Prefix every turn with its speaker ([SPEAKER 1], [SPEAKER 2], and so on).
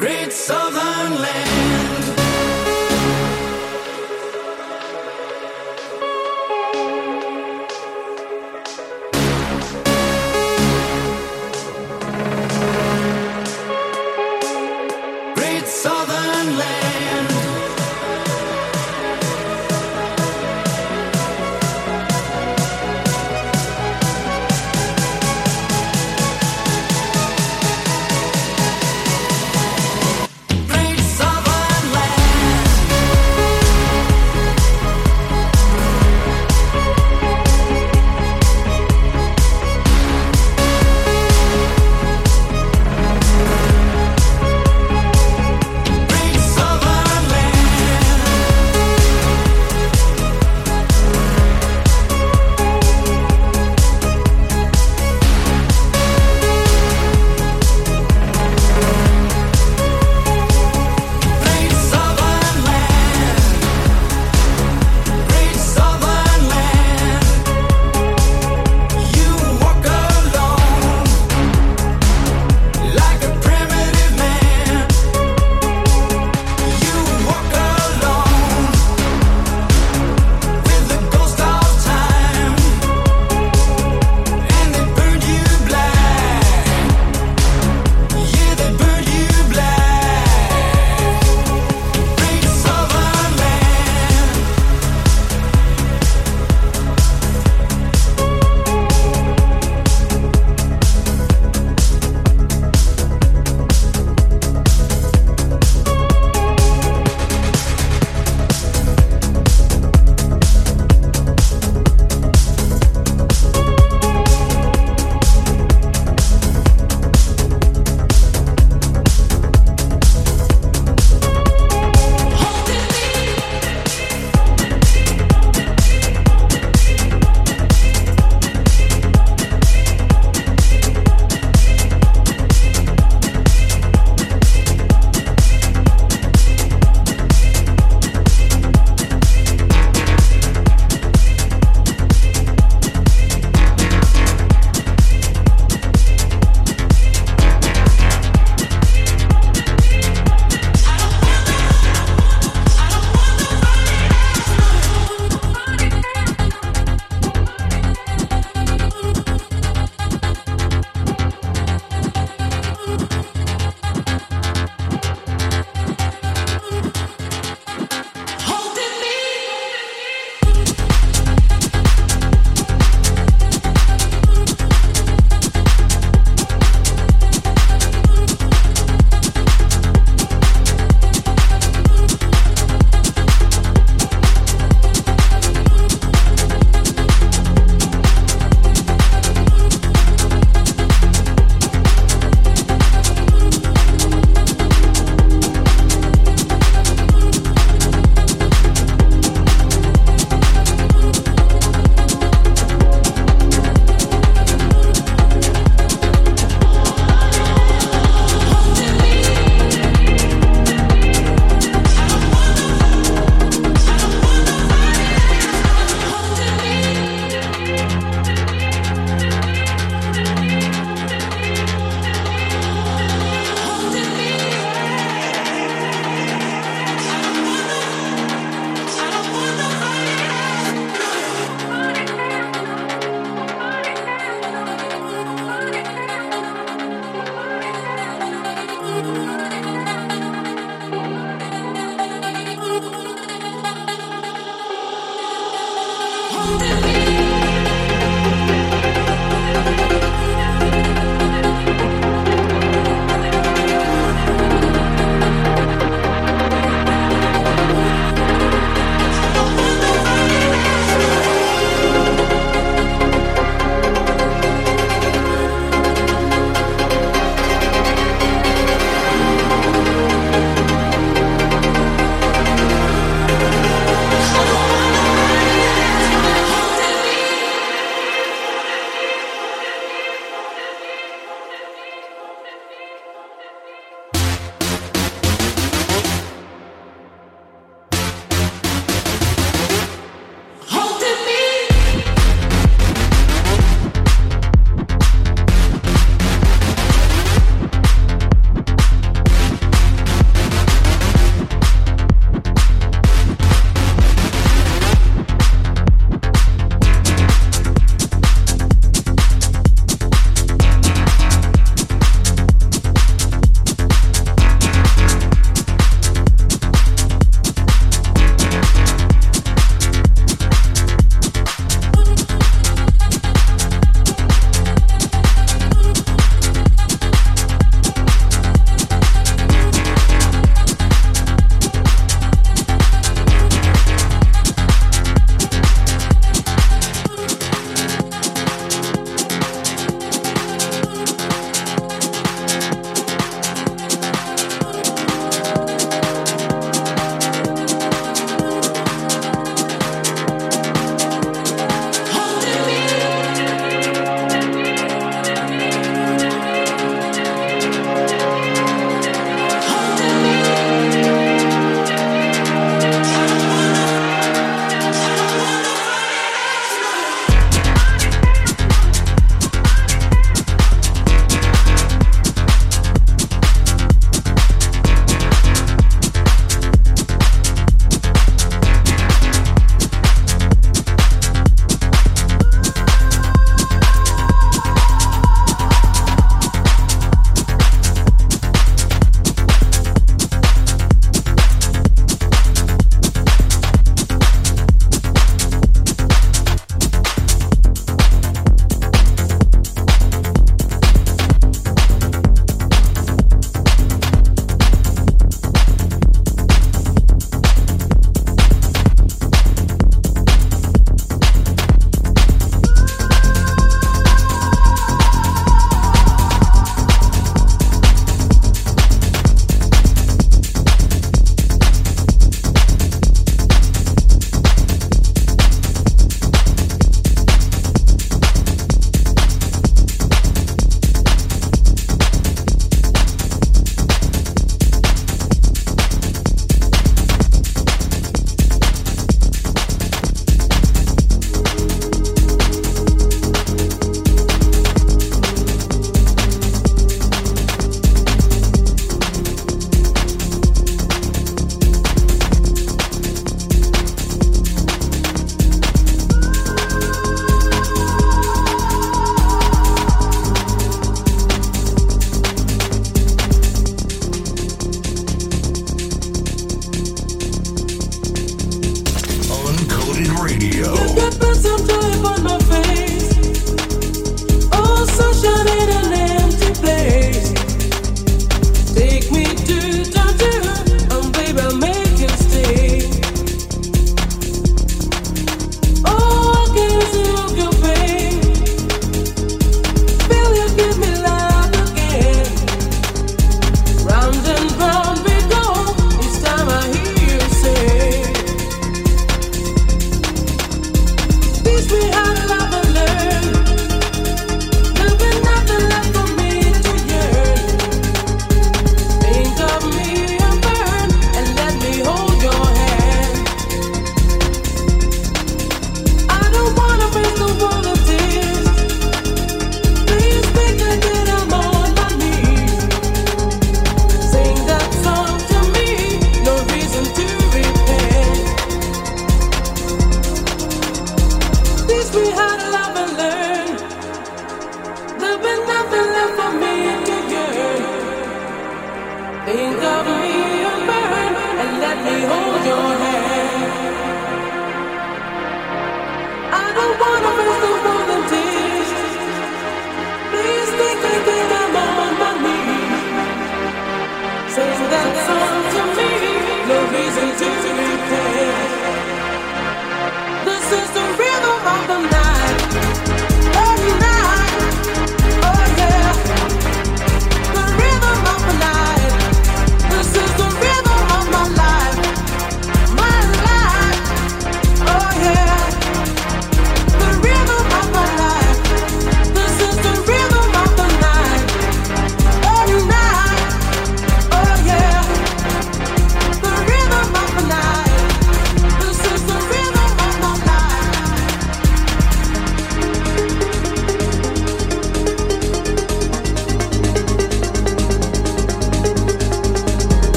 [SPEAKER 1] Great Southern Land.